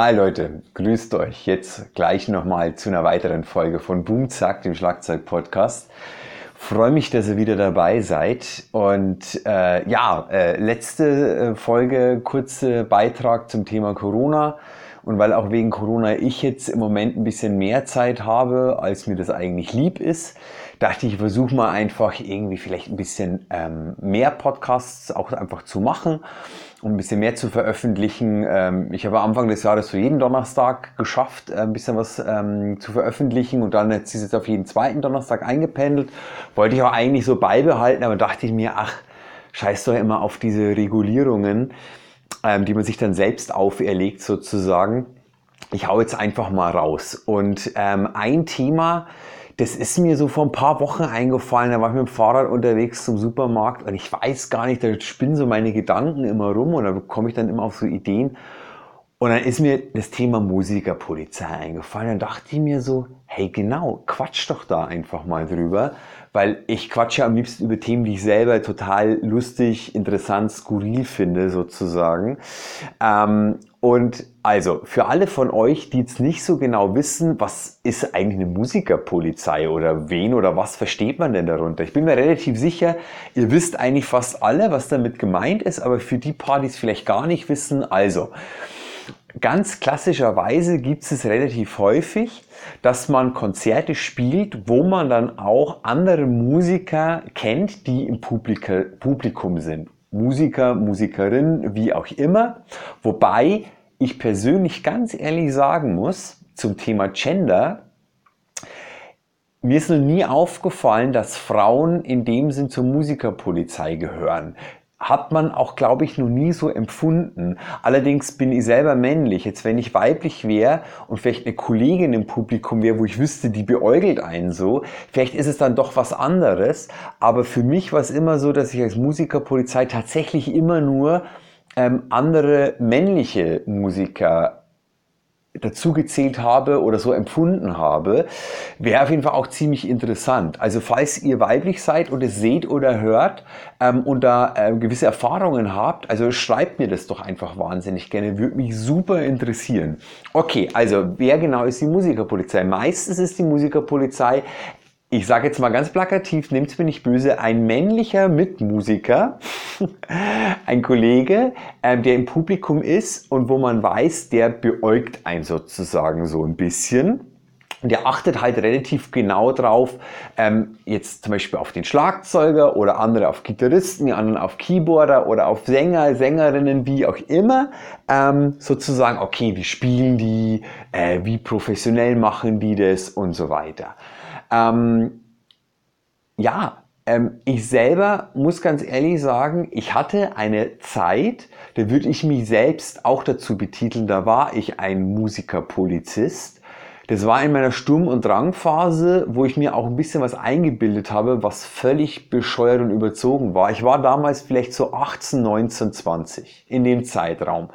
Hi Leute, grüßt euch jetzt gleich nochmal zu einer weiteren Folge von Boomzack, dem Schlagzeug-Podcast. Freue mich, dass ihr wieder dabei seid. Und äh, ja, äh, letzte äh, Folge, kurzer Beitrag zum Thema Corona. Und weil auch wegen Corona ich jetzt im Moment ein bisschen mehr Zeit habe, als mir das eigentlich lieb ist, dachte ich, ich versuche mal einfach irgendwie vielleicht ein bisschen ähm, mehr Podcasts auch einfach zu machen um ein bisschen mehr zu veröffentlichen. Ähm, ich habe Anfang des Jahres so jeden Donnerstag geschafft, ein bisschen was ähm, zu veröffentlichen und dann jetzt ist es auf jeden zweiten Donnerstag eingependelt. Wollte ich auch eigentlich so beibehalten, aber dachte ich mir, ach, scheiß doch immer auf diese Regulierungen, ähm, die man sich dann selbst auferlegt sozusagen. Ich hau jetzt einfach mal raus. Und ähm, ein Thema, das ist mir so vor ein paar Wochen eingefallen. Da war ich mit dem Fahrrad unterwegs zum Supermarkt und ich weiß gar nicht, da spinnen so meine Gedanken immer rum und da komme ich dann immer auf so Ideen. Und dann ist mir das Thema Musikerpolizei eingefallen. Dann dachte ich mir so, hey genau, quatsch doch da einfach mal drüber, weil ich quatsche am liebsten über Themen, die ich selber total lustig, interessant, skurril finde sozusagen. Ähm, und also für alle von euch, die jetzt nicht so genau wissen, was ist eigentlich eine Musikerpolizei oder wen oder was versteht man denn darunter? Ich bin mir relativ sicher, ihr wisst eigentlich fast alle, was damit gemeint ist, aber für die es vielleicht gar nicht wissen, also ganz klassischerweise gibt es relativ häufig, dass man Konzerte spielt, wo man dann auch andere Musiker kennt, die im Publikum sind. Musiker, Musikerin, wie auch immer. Wobei ich persönlich ganz ehrlich sagen muss, zum Thema Gender, mir ist noch nie aufgefallen, dass Frauen in dem Sinn zur Musikerpolizei gehören hat man auch, glaube ich, noch nie so empfunden. Allerdings bin ich selber männlich. Jetzt, wenn ich weiblich wäre und vielleicht eine Kollegin im Publikum wäre, wo ich wüsste, die beäugelt einen so, vielleicht ist es dann doch was anderes. Aber für mich war es immer so, dass ich als Musikerpolizei tatsächlich immer nur ähm, andere männliche Musiker dazu gezählt habe oder so empfunden habe, wäre auf jeden Fall auch ziemlich interessant. Also falls ihr weiblich seid und es seht oder hört ähm, und da äh, gewisse Erfahrungen habt, also schreibt mir das doch einfach wahnsinnig gerne, würde mich super interessieren. Okay, also wer genau ist die Musikerpolizei? Meistens ist die Musikerpolizei ich sage jetzt mal ganz plakativ, nehmt es mir nicht böse, ein männlicher Mitmusiker, ein Kollege, ähm, der im Publikum ist und wo man weiß, der beäugt einen sozusagen so ein bisschen. Und der achtet halt relativ genau drauf, ähm, jetzt zum Beispiel auf den Schlagzeuger oder andere auf Gitarristen, die anderen auf Keyboarder oder auf Sänger, Sängerinnen, wie auch immer. Ähm, sozusagen, okay, wie spielen die, äh, wie professionell machen die das und so weiter. Ähm, ja, ähm, ich selber muss ganz ehrlich sagen, ich hatte eine Zeit, da würde ich mich selbst auch dazu betiteln, da war ich ein Musikerpolizist. Das war in meiner Sturm- und Drangphase, wo ich mir auch ein bisschen was eingebildet habe, was völlig bescheuert und überzogen war. Ich war damals vielleicht so 18, 19, 20 in dem Zeitraum.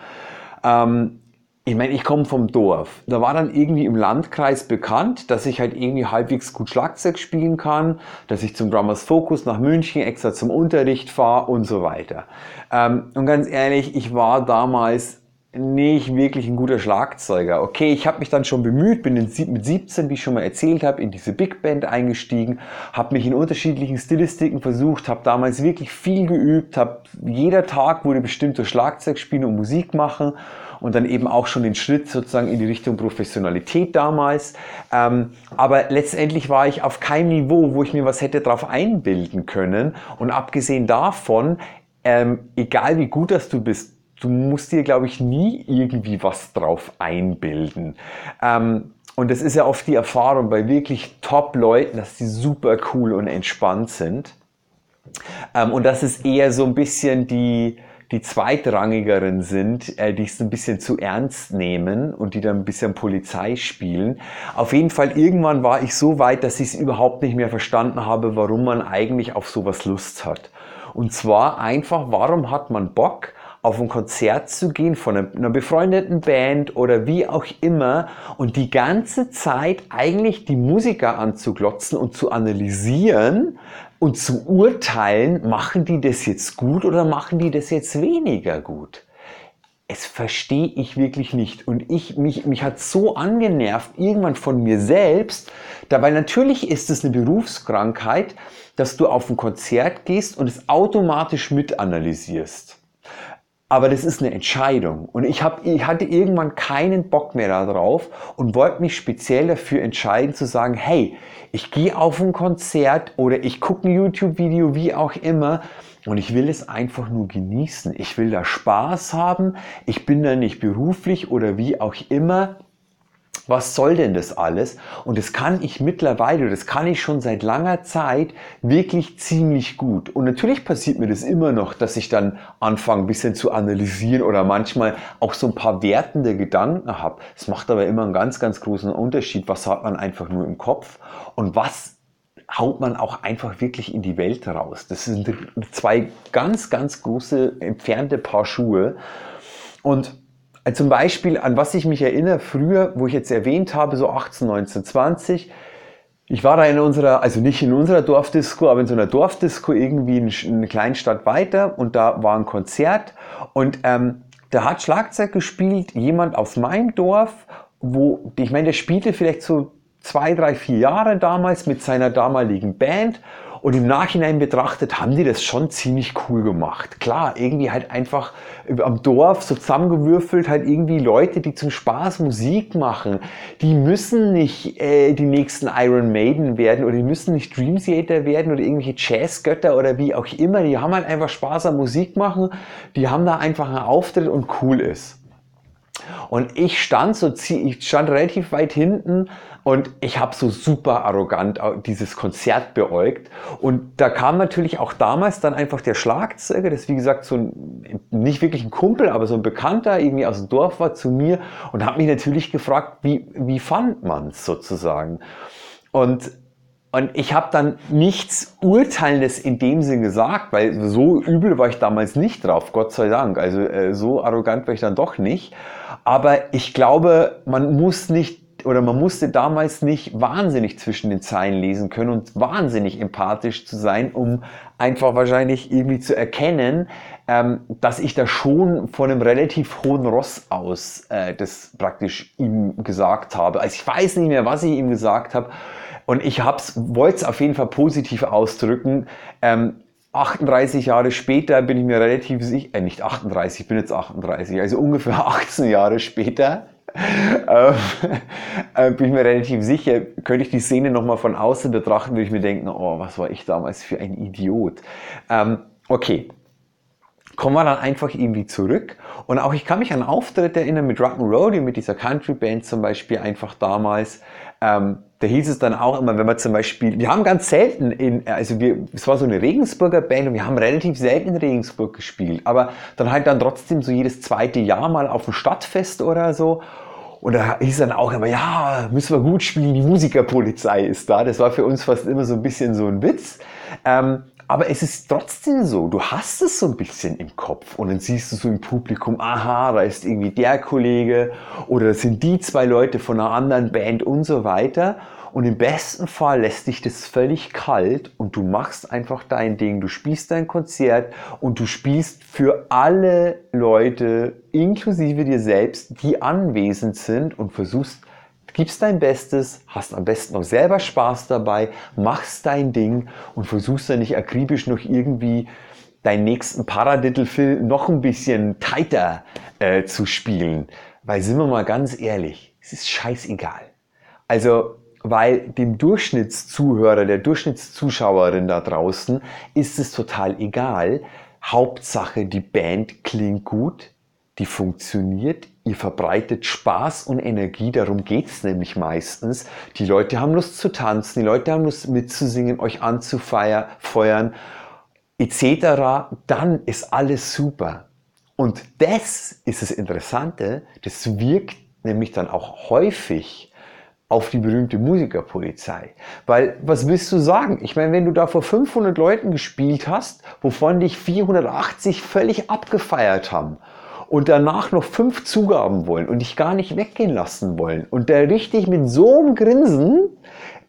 Ähm, ich meine, ich komme vom Dorf. Da war dann irgendwie im Landkreis bekannt, dass ich halt irgendwie halbwegs gut Schlagzeug spielen kann, dass ich zum Drummers Focus nach München extra zum Unterricht fahre und so weiter. Ähm, und ganz ehrlich, ich war damals nicht wirklich ein guter Schlagzeuger. Okay, ich habe mich dann schon bemüht, bin mit 17, wie ich schon mal erzählt habe, in diese Big Band eingestiegen, habe mich in unterschiedlichen Stilistiken versucht, habe damals wirklich viel geübt, habe jeder Tag wurde bestimmt durch Schlagzeug spielen und Musik machen und dann eben auch schon den Schritt sozusagen in die Richtung Professionalität damals. Ähm, aber letztendlich war ich auf keinem Niveau, wo ich mir was hätte drauf einbilden können. Und abgesehen davon, ähm, egal wie gut dass du bist, du musst dir, glaube ich, nie irgendwie was drauf einbilden. Ähm, und das ist ja oft die Erfahrung bei wirklich Top-Leuten, dass die super cool und entspannt sind. Ähm, und das ist eher so ein bisschen die, die zweitrangigeren sind, äh, die es ein bisschen zu ernst nehmen und die dann ein bisschen Polizei spielen. Auf jeden Fall, irgendwann war ich so weit, dass ich es überhaupt nicht mehr verstanden habe, warum man eigentlich auf sowas Lust hat. Und zwar einfach, warum hat man Bock, auf ein Konzert zu gehen von einer befreundeten Band oder wie auch immer und die ganze Zeit eigentlich die Musiker anzuglotzen und zu analysieren, und zu urteilen, machen die das jetzt gut oder machen die das jetzt weniger gut. es verstehe ich wirklich nicht. Und ich, mich, mich hat so angenervt, irgendwann von mir selbst, da, weil natürlich ist es eine Berufskrankheit, dass du auf ein Konzert gehst und es automatisch mitanalysierst. Aber das ist eine Entscheidung. Und ich, hab, ich hatte irgendwann keinen Bock mehr darauf und wollte mich speziell dafür entscheiden zu sagen, hey, ich gehe auf ein Konzert oder ich gucke ein YouTube-Video, wie auch immer. Und ich will es einfach nur genießen. Ich will da Spaß haben. Ich bin da nicht beruflich oder wie auch immer was soll denn das alles? Und das kann ich mittlerweile, das kann ich schon seit langer Zeit wirklich ziemlich gut. Und natürlich passiert mir das immer noch, dass ich dann anfange, ein bisschen zu analysieren oder manchmal auch so ein paar wertende Gedanken habe. Es macht aber immer einen ganz, ganz großen Unterschied. Was hat man einfach nur im Kopf und was haut man auch einfach wirklich in die Welt raus. Das sind zwei ganz, ganz große entfernte Paar Schuhe. Und also zum Beispiel, an was ich mich erinnere, früher, wo ich jetzt erwähnt habe, so 18, 19, 20, ich war da in unserer, also nicht in unserer Dorfdisco, aber in so einer Dorfdisco irgendwie in eine Kleinstadt weiter und da war ein Konzert und ähm, da hat Schlagzeug gespielt, jemand aus meinem Dorf, wo, ich meine, der spielte vielleicht so zwei, drei, vier Jahre damals mit seiner damaligen Band und im Nachhinein betrachtet haben die das schon ziemlich cool gemacht. Klar, irgendwie halt einfach am Dorf so zusammengewürfelt, halt irgendwie Leute, die zum Spaß Musik machen. Die müssen nicht äh, die nächsten Iron Maiden werden oder die müssen nicht Dream Theater werden oder irgendwelche Jazzgötter oder wie auch immer. Die haben halt einfach Spaß am Musik machen. Die haben da einfach einen Auftritt und cool ist. Und ich stand so, ich stand relativ weit hinten und ich habe so super arrogant dieses Konzert beäugt. Und da kam natürlich auch damals dann einfach der Schlagzeuger, das wie gesagt so ein, nicht wirklich ein Kumpel, aber so ein Bekannter irgendwie aus dem Dorf war zu mir und hat mich natürlich gefragt, wie, wie fand man's sozusagen. Und und ich habe dann nichts Urteilendes in dem Sinn gesagt, weil so übel war ich damals nicht drauf, Gott sei Dank. Also äh, so arrogant war ich dann doch nicht. Aber ich glaube, man muss nicht oder man musste damals nicht wahnsinnig zwischen den Zeilen lesen können und wahnsinnig empathisch zu sein, um einfach wahrscheinlich irgendwie zu erkennen, ähm, dass ich da schon von einem relativ hohen Ross aus äh, das praktisch ihm gesagt habe. Also ich weiß nicht mehr, was ich ihm gesagt habe. Und ich wollte es auf jeden Fall positiv ausdrücken. Ähm, 38 Jahre später bin ich mir relativ sicher, äh, nicht 38, ich bin jetzt 38, also ungefähr 18 Jahre später, ähm, äh, bin ich mir relativ sicher, könnte ich die Szene nochmal von außen betrachten, würde ich mir denken, oh, was war ich damals für ein Idiot. Ähm, okay, kommen wir dann einfach irgendwie zurück. Und auch ich kann mich an Auftritte erinnern mit Rock'n'Roll, mit dieser Country Band zum Beispiel einfach damals. Ähm, da hieß es dann auch immer, wenn wir zum Beispiel, wir haben ganz selten in, also wir, es war so eine Regensburger Band und wir haben relativ selten in Regensburg gespielt, aber dann halt dann trotzdem so jedes zweite Jahr mal auf dem Stadtfest oder so. Und da hieß dann auch immer, ja, müssen wir gut spielen, die Musikerpolizei ist da. Das war für uns fast immer so ein bisschen so ein Witz. Ähm, aber es ist trotzdem so, du hast es so ein bisschen im Kopf und dann siehst du so im Publikum, aha, da ist irgendwie der Kollege oder das sind die zwei Leute von einer anderen Band und so weiter. Und im besten Fall lässt dich das völlig kalt und du machst einfach dein Ding. Du spielst dein Konzert und du spielst für alle Leute, inklusive dir selbst, die anwesend sind und versuchst gibst dein Bestes, hast am besten noch selber Spaß dabei, machst dein Ding und versuchst dann nicht akribisch noch irgendwie deinen nächsten Paradiddle-Film noch ein bisschen tighter äh, zu spielen. Weil sind wir mal ganz ehrlich, es ist scheißegal. Also, weil dem Durchschnittszuhörer, der Durchschnittszuschauerin da draußen ist es total egal. Hauptsache, die Band klingt gut, die funktioniert, ihr verbreitet Spaß und Energie, darum geht's nämlich meistens. Die Leute haben Lust zu tanzen, die Leute haben Lust mitzusingen, euch anzufeuern, etc. Dann ist alles super. Und das ist das Interessante, das wirkt nämlich dann auch häufig auf die berühmte Musikerpolizei. Weil, was willst du sagen? Ich meine, wenn du da vor 500 Leuten gespielt hast, wovon dich 480 völlig abgefeiert haben und danach noch fünf Zugaben wollen und dich gar nicht weggehen lassen wollen und da richtig mit so einem Grinsen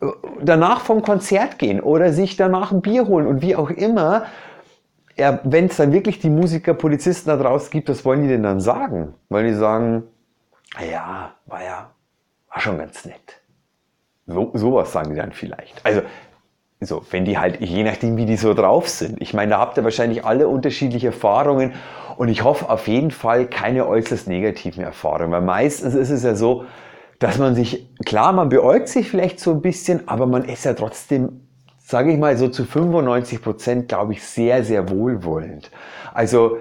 äh, danach vom Konzert gehen oder sich danach ein Bier holen und wie auch immer, ja, wenn es dann wirklich die Musiker, Polizisten da draußen gibt, was wollen die denn dann sagen? Wollen die sagen, ja, war ja, war schon ganz nett. So, sowas sagen die dann vielleicht. Also, so, wenn die halt, je nachdem, wie die so drauf sind. Ich meine, da habt ihr wahrscheinlich alle unterschiedliche Erfahrungen und ich hoffe auf jeden Fall keine äußerst negativen Erfahrungen, weil meistens ist es ja so, dass man sich, klar, man beäugt sich vielleicht so ein bisschen, aber man ist ja trotzdem sage ich mal, so zu 95 Prozent, glaube ich, sehr, sehr wohlwollend. Also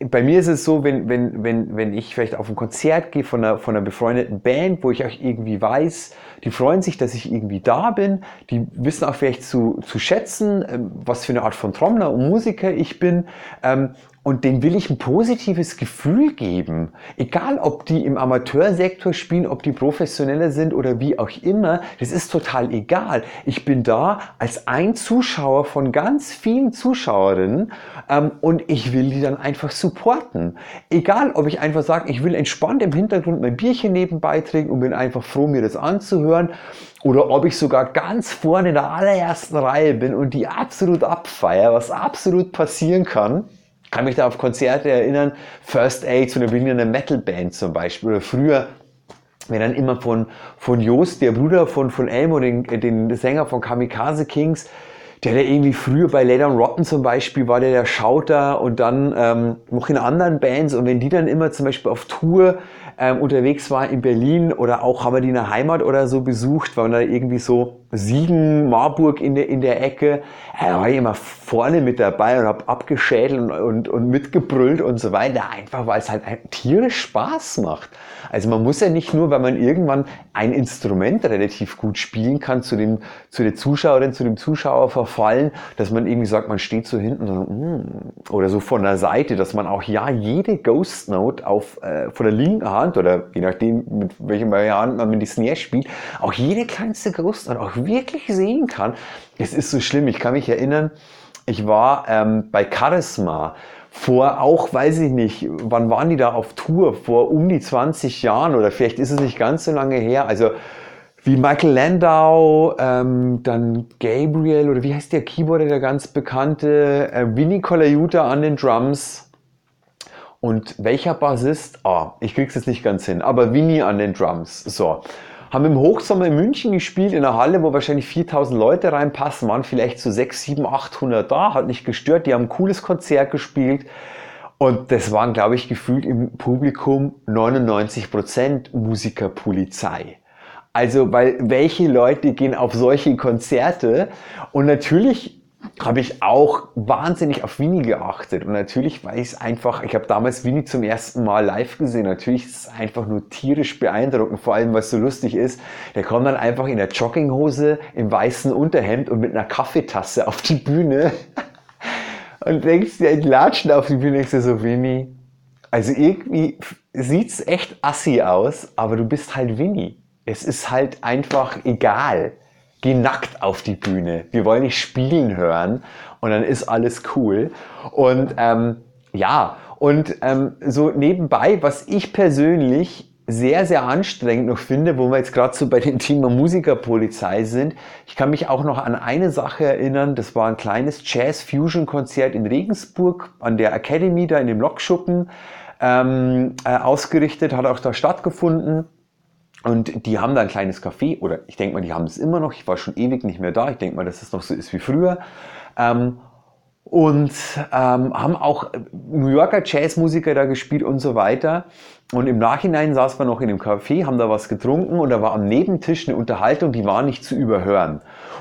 bei mir ist es so, wenn, wenn, wenn, wenn ich vielleicht auf ein Konzert gehe von einer, von einer befreundeten Band, wo ich auch irgendwie weiß, die freuen sich, dass ich irgendwie da bin, die wissen auch vielleicht zu, zu schätzen, ähm, was für eine Art von Trommler und Musiker ich bin. Und denen will ich ein positives Gefühl geben. Egal, ob die im Amateursektor spielen, ob die professioneller sind oder wie auch immer, das ist total egal. Ich bin da als ein Zuschauer von ganz vielen Zuschauerinnen ähm, und ich will die dann einfach supporten. Egal, ob ich einfach sage, ich will entspannt im Hintergrund mein Bierchen nebenbei trinken und bin einfach froh, mir das anzuhören oder ob ich sogar ganz vorne in der allerersten Reihe bin und die absolut abfeier, was absolut passieren kann kann mich da auf Konzerte erinnern, First Aid, so eine Berliner Metalband zum Beispiel, oder früher wenn dann immer von, von Joost, der Bruder von, von Elmo, den, den Sänger von Kamikaze Kings, der der irgendwie früher bei Led Rotten zum Beispiel war der der Schauter und dann ähm, noch in anderen Bands. Und wenn die dann immer zum Beispiel auf Tour ähm, unterwegs war in Berlin oder auch haben wir die in der Heimat oder so besucht, waren da irgendwie so Siegen, Marburg in der, in der Ecke. Da war ich immer vorne mit dabei und habe abgeschädelt und, und, und mitgebrüllt und so weiter, einfach weil es halt tierisch Spaß macht. Also man muss ja nicht nur, weil man irgendwann ein Instrument relativ gut spielen kann, zu, dem, zu der Zuschauerin, zu dem Zuschauer verfallen, dass man irgendwie sagt, man steht so hinten so, mm, oder so von der Seite, dass man auch ja jede Ghost Note auf, äh, von der linken Hand oder je nachdem, mit welchem Hand man mit die Snare spielt, auch jede kleinste Ghost Note auch wirklich sehen kann. Es ist so schlimm. Ich kann mich erinnern, ich war ähm, bei Charisma vor auch, weiß ich nicht, wann waren die da auf Tour? Vor um die 20 Jahren oder vielleicht ist es nicht ganz so lange her. Also wie Michael Landau, ähm, dann Gabriel oder wie heißt der Keyboarder, der ganz bekannte, äh, Vinny Colaiuta an den Drums. Und welcher Bassist? Ah, ich krieg's jetzt nicht ganz hin, aber Vinny an den Drums. So haben im Hochsommer in München gespielt, in einer Halle, wo wahrscheinlich 4000 Leute reinpassen, waren vielleicht so 6, 7, 800 da, hat nicht gestört, die haben ein cooles Konzert gespielt. Und das waren, glaube ich, gefühlt im Publikum 99% Musikerpolizei. Also, weil welche Leute gehen auf solche Konzerte? Und natürlich habe ich auch wahnsinnig auf Winnie geachtet. Und natürlich war ich es einfach, ich habe damals Winnie zum ersten Mal live gesehen. Natürlich ist es einfach nur tierisch beeindruckend, vor allem was so lustig ist. Der kommt dann einfach in der Jogginghose, im weißen Unterhemd und mit einer Kaffeetasse auf die Bühne. Und denkst dir, latschen auf die Bühne, denkst du so, Winnie. Also irgendwie sieht's echt assi aus, aber du bist halt Winnie. Es ist halt einfach egal geh nackt auf die Bühne. Wir wollen nicht spielen hören und dann ist alles cool. Und ähm, ja, und ähm, so nebenbei, was ich persönlich sehr, sehr anstrengend noch finde, wo wir jetzt gerade so bei dem Thema Musikerpolizei sind. Ich kann mich auch noch an eine Sache erinnern, das war ein kleines Jazz-Fusion-Konzert in Regensburg an der Academy, da in dem Lokschuppen ähm, äh, ausgerichtet, hat auch da stattgefunden. Und die haben da ein kleines Café, oder ich denke mal, die haben es immer noch. Ich war schon ewig nicht mehr da. Ich denke mal, dass es noch so ist wie früher. Ähm, und ähm, haben auch New Yorker Jazzmusiker da gespielt und so weiter. Und im Nachhinein saß man noch in dem Café, haben da was getrunken und da war am Nebentisch eine Unterhaltung, die war nicht zu überhören.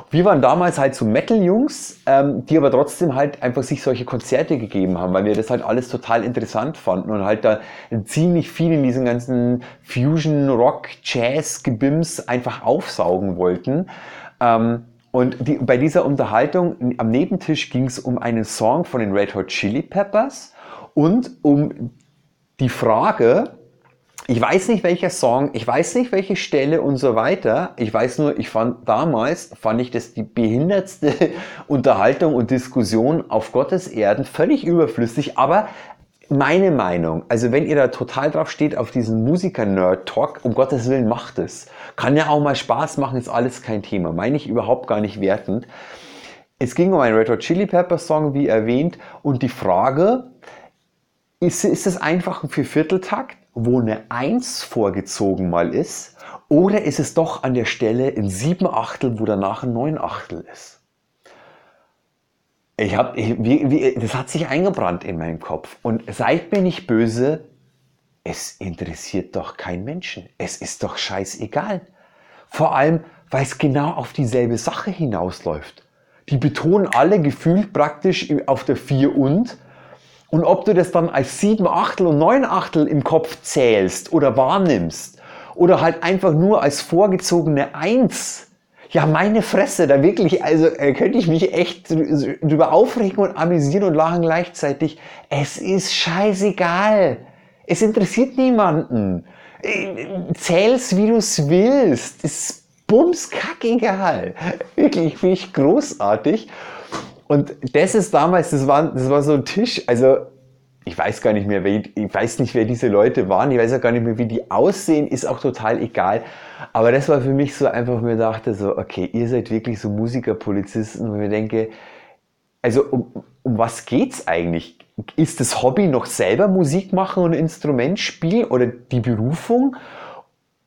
Wir waren damals halt so Metal-Jungs, ähm, die aber trotzdem halt einfach sich solche Konzerte gegeben haben, weil wir das halt alles total interessant fanden und halt da ziemlich viel in diesen ganzen Fusion, Rock, Jazz, Gebims einfach aufsaugen wollten. Ähm, und die, bei dieser Unterhaltung am Nebentisch ging es um einen Song von den Red Hot Chili Peppers und um die Frage, ich weiß nicht welcher Song, ich weiß nicht welche Stelle und so weiter. Ich weiß nur, ich fand damals, fand ich das die behindertste Unterhaltung und Diskussion auf Gottes Erden, völlig überflüssig, aber meine Meinung, also wenn ihr da total drauf steht auf diesen Musiker-Nerd-Talk, um Gottes Willen macht es. Kann ja auch mal Spaß machen, ist alles kein Thema. Meine ich überhaupt gar nicht wertend. es ging um einen Red Hot Chili Pepper Song, wie erwähnt, und die Frage, ist, ist es einfach ein Viervierteltakt, wo eine Eins vorgezogen mal ist, oder ist es doch an der Stelle in sieben Achtel, wo danach ein neun Achtel ist? Ich hab, ich, wie, wie, das hat sich eingebrannt in meinem Kopf. Und seid mir nicht böse, es interessiert doch keinen Menschen. Es ist doch scheißegal. Vor allem, weil es genau auf dieselbe Sache hinausläuft. Die betonen alle gefühlt praktisch auf der 4 und. Und ob du das dann als 7 Achtel und 9 Achtel im Kopf zählst oder wahrnimmst oder halt einfach nur als vorgezogene 1, ja, meine Fresse, da wirklich, also äh, könnte ich mich echt drüber aufregen und amüsieren und lachen gleichzeitig. Es ist scheißegal. Es interessiert niemanden. Äh, zähl's, wie du's willst. Ist bums kackegal. Wirklich, finde ich großartig. Und das ist damals, das war, das war so ein Tisch, also ich weiß gar nicht mehr, ich weiß nicht, wer diese Leute waren, ich weiß auch gar nicht mehr, wie die aussehen, ist auch total egal. Aber das war für mich so einfach, mir dachte so, okay, ihr seid wirklich so Musiker, Polizisten, und ich denke, also um, um was geht's eigentlich? Ist das Hobby noch selber Musik machen und Instrument spielen oder die Berufung?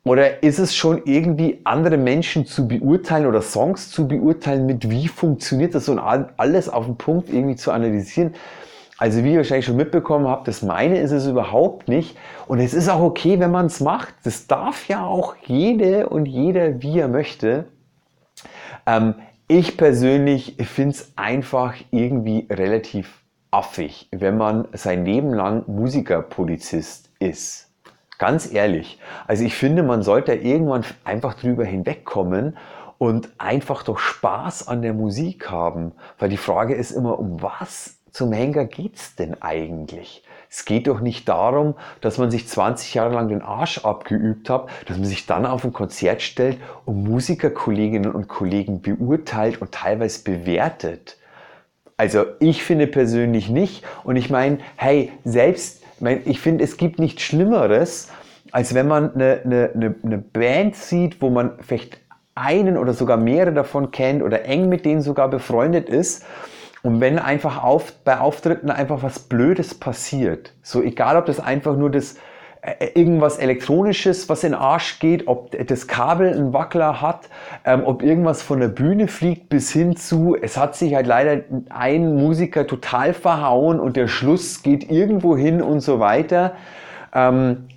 Oder ist es schon irgendwie andere Menschen zu beurteilen oder Songs zu beurteilen, mit wie funktioniert das und alles auf den Punkt irgendwie zu analysieren? Also wie ihr wahrscheinlich schon mitbekommen habt, das meine ist es überhaupt nicht. Und es ist auch okay, wenn man es macht. Das darf ja auch jede und jeder, wie er möchte. Ähm, ich persönlich finde es einfach irgendwie relativ affig, wenn man sein Leben lang Musikerpolizist ist. Ganz ehrlich. Also ich finde, man sollte irgendwann einfach drüber hinwegkommen und einfach doch Spaß an der Musik haben. Weil die Frage ist immer, um was zum Henker geht's denn eigentlich? Es geht doch nicht darum, dass man sich 20 Jahre lang den Arsch abgeübt hat, dass man sich dann auf ein Konzert stellt und Musikerkolleginnen und Kollegen beurteilt und teilweise bewertet. Also ich finde persönlich nicht. Und ich meine, hey, selbst ich finde, es gibt nichts Schlimmeres, als wenn man eine, eine, eine Band sieht, wo man vielleicht einen oder sogar mehrere davon kennt oder eng mit denen sogar befreundet ist. Und wenn einfach auf, bei Auftritten einfach was Blödes passiert, so egal ob das einfach nur das irgendwas Elektronisches, was in den Arsch geht, ob das Kabel einen Wackler hat, ähm, ob irgendwas von der Bühne fliegt, bis hin zu, es hat sich halt leider ein Musiker total verhauen und der Schluss geht irgendwo hin und so weiter. Ähm,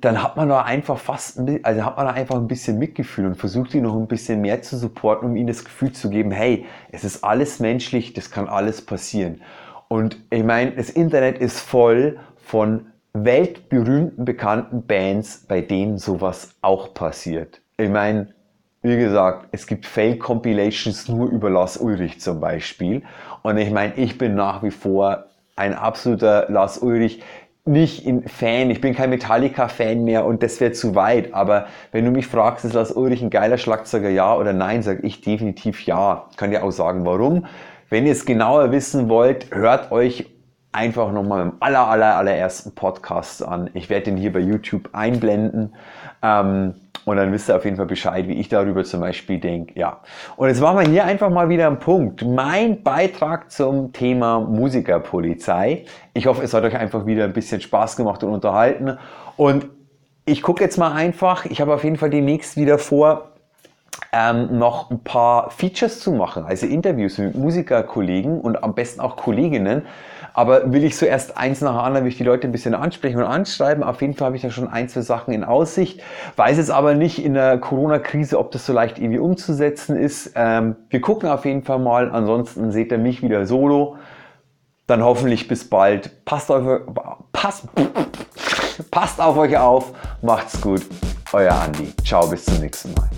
dann hat man da einfach fast, also hat man da einfach ein bisschen Mitgefühl und versucht ihn noch ein bisschen mehr zu supporten, um ihnen das Gefühl zu geben, hey, es ist alles menschlich, das kann alles passieren. Und ich meine, das Internet ist voll von weltberühmten, bekannten Bands, bei denen sowas auch passiert. Ich meine, wie gesagt, es gibt Fail-Compilations nur über Lars Ulrich zum Beispiel. Und ich meine, ich bin nach wie vor ein absoluter Lars Ulrich nicht in Fan, ich bin kein Metallica-Fan mehr und das wäre zu weit. Aber wenn du mich fragst, ist Lars Ulrich ein geiler Schlagzeuger, ja oder nein, sage ich definitiv ja. Kann dir auch sagen, warum. Wenn ihr es genauer wissen wollt, hört euch einfach nochmal im aller, aller, allerersten Podcast an. Ich werde den hier bei YouTube einblenden. Ähm, und dann wisst ihr auf jeden Fall Bescheid, wie ich darüber zum Beispiel denke. Ja. Und jetzt machen wir hier einfach mal wieder einen Punkt. Mein Beitrag zum Thema Musikerpolizei. Ich hoffe, es hat euch einfach wieder ein bisschen Spaß gemacht und unterhalten. Und ich gucke jetzt mal einfach. Ich habe auf jeden Fall demnächst wieder vor, ähm, noch ein paar Features zu machen, also Interviews mit Musikerkollegen und am besten auch Kolleginnen. Aber will ich zuerst eins nach anderen, will ich die Leute ein bisschen ansprechen und anschreiben. Auf jeden Fall habe ich da schon ein, zwei Sachen in Aussicht. Weiß jetzt aber nicht in der Corona-Krise, ob das so leicht irgendwie umzusetzen ist. Ähm, wir gucken auf jeden Fall mal. Ansonsten seht ihr mich wieder solo. Dann hoffentlich bis bald. Passt auf, passt, passt auf euch auf. Macht's gut. Euer Andi. Ciao, bis zum nächsten Mal.